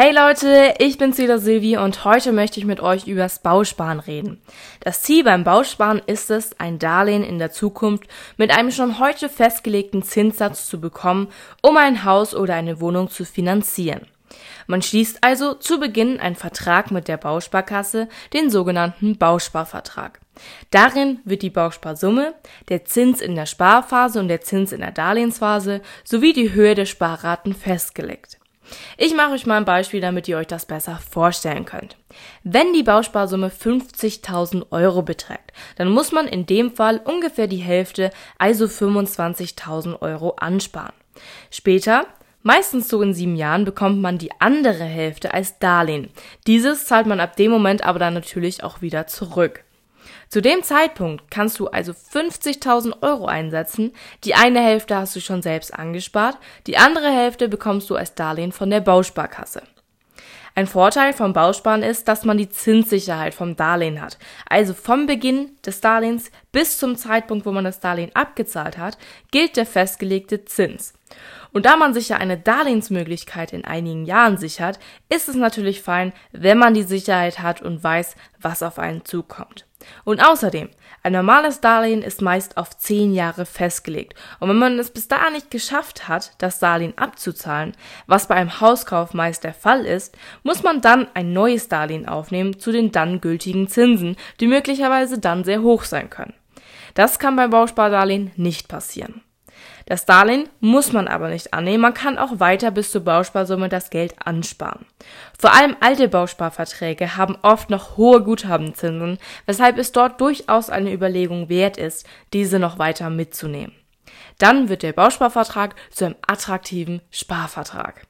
Hey Leute, ich bin's wieder Silvi und heute möchte ich mit euch übers Bausparen reden. Das Ziel beim Bausparen ist es, ein Darlehen in der Zukunft mit einem schon heute festgelegten Zinssatz zu bekommen, um ein Haus oder eine Wohnung zu finanzieren. Man schließt also zu Beginn einen Vertrag mit der Bausparkasse, den sogenannten Bausparvertrag. Darin wird die Bausparsumme, der Zins in der Sparphase und der Zins in der Darlehensphase sowie die Höhe der Sparraten festgelegt. Ich mache euch mal ein Beispiel, damit ihr euch das besser vorstellen könnt. Wenn die Bausparsumme 50.000 Euro beträgt, dann muss man in dem Fall ungefähr die Hälfte, also 25.000 Euro ansparen. Später, meistens so in sieben Jahren, bekommt man die andere Hälfte als Darlehen. Dieses zahlt man ab dem Moment aber dann natürlich auch wieder zurück. Zu dem Zeitpunkt kannst du also 50.000 Euro einsetzen. Die eine Hälfte hast du schon selbst angespart, die andere Hälfte bekommst du als Darlehen von der Bausparkasse. Ein Vorteil vom Bausparen ist, dass man die Zinssicherheit vom Darlehen hat. Also vom Beginn des Darlehens bis zum Zeitpunkt, wo man das Darlehen abgezahlt hat, gilt der festgelegte Zins. Und da man sich ja eine Darlehensmöglichkeit in einigen Jahren sichert, ist es natürlich fein, wenn man die Sicherheit hat und weiß, was auf einen zukommt. Und außerdem, ein normales Darlehen ist meist auf zehn Jahre festgelegt. Und wenn man es bis dahin nicht geschafft hat, das Darlehen abzuzahlen, was bei einem Hauskauf meist der Fall ist, muss man dann ein neues Darlehen aufnehmen zu den dann gültigen Zinsen, die möglicherweise dann sehr hoch sein können. Das kann beim Bauspardarlehen nicht passieren. Das Darlehen muss man aber nicht annehmen, man kann auch weiter bis zur Bausparsumme das Geld ansparen. Vor allem alte Bausparverträge haben oft noch hohe Guthabenzinsen, weshalb es dort durchaus eine Überlegung wert ist, diese noch weiter mitzunehmen. Dann wird der Bausparvertrag zu einem attraktiven Sparvertrag.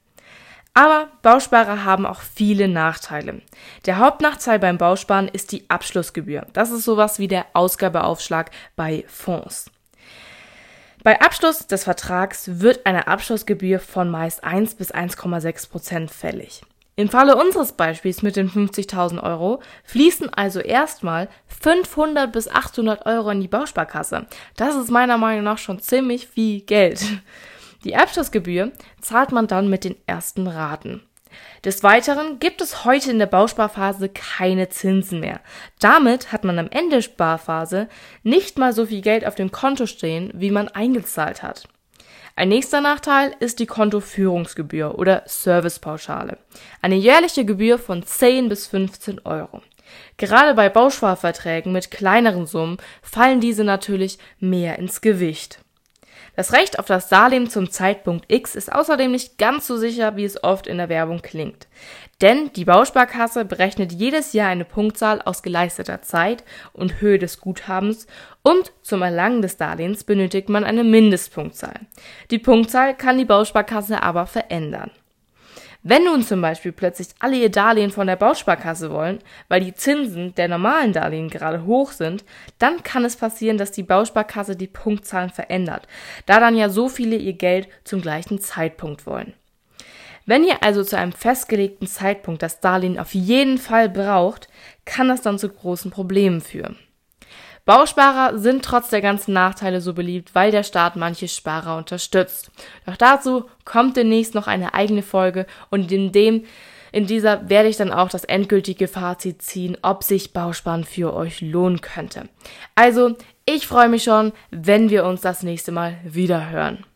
Aber Bausparer haben auch viele Nachteile. Der Hauptnachteil beim Bausparen ist die Abschlussgebühr. Das ist sowas wie der Ausgabeaufschlag bei Fonds. Bei Abschluss des Vertrags wird eine Abschlussgebühr von meist 1 bis 1,6 Prozent fällig. Im Falle unseres Beispiels mit den 50.000 Euro fließen also erstmal 500 bis 800 Euro in die Bausparkasse. Das ist meiner Meinung nach schon ziemlich viel Geld. Die Abschlussgebühr zahlt man dann mit den ersten Raten. Des Weiteren gibt es heute in der Bausparphase keine Zinsen mehr. Damit hat man am Ende der Sparphase nicht mal so viel Geld auf dem Konto stehen, wie man eingezahlt hat. Ein nächster Nachteil ist die Kontoführungsgebühr oder Servicepauschale. Eine jährliche Gebühr von 10 bis 15 Euro. Gerade bei Bausparverträgen mit kleineren Summen fallen diese natürlich mehr ins Gewicht. Das Recht auf das Darlehen zum Zeitpunkt X ist außerdem nicht ganz so sicher, wie es oft in der Werbung klingt. Denn die Bausparkasse berechnet jedes Jahr eine Punktzahl aus geleisteter Zeit und Höhe des Guthabens und zum Erlangen des Darlehens benötigt man eine Mindestpunktzahl. Die Punktzahl kann die Bausparkasse aber verändern. Wenn nun zum Beispiel plötzlich alle ihr Darlehen von der Bausparkasse wollen, weil die Zinsen der normalen Darlehen gerade hoch sind, dann kann es passieren, dass die Bausparkasse die Punktzahlen verändert, da dann ja so viele ihr Geld zum gleichen Zeitpunkt wollen. Wenn ihr also zu einem festgelegten Zeitpunkt das Darlehen auf jeden Fall braucht, kann das dann zu großen Problemen führen. Bausparer sind trotz der ganzen Nachteile so beliebt, weil der Staat manche Sparer unterstützt. Doch dazu kommt demnächst noch eine eigene Folge und in dem in dieser werde ich dann auch das endgültige Fazit ziehen, ob sich Bausparen für euch lohnen könnte. Also, ich freue mich schon, wenn wir uns das nächste Mal wieder hören.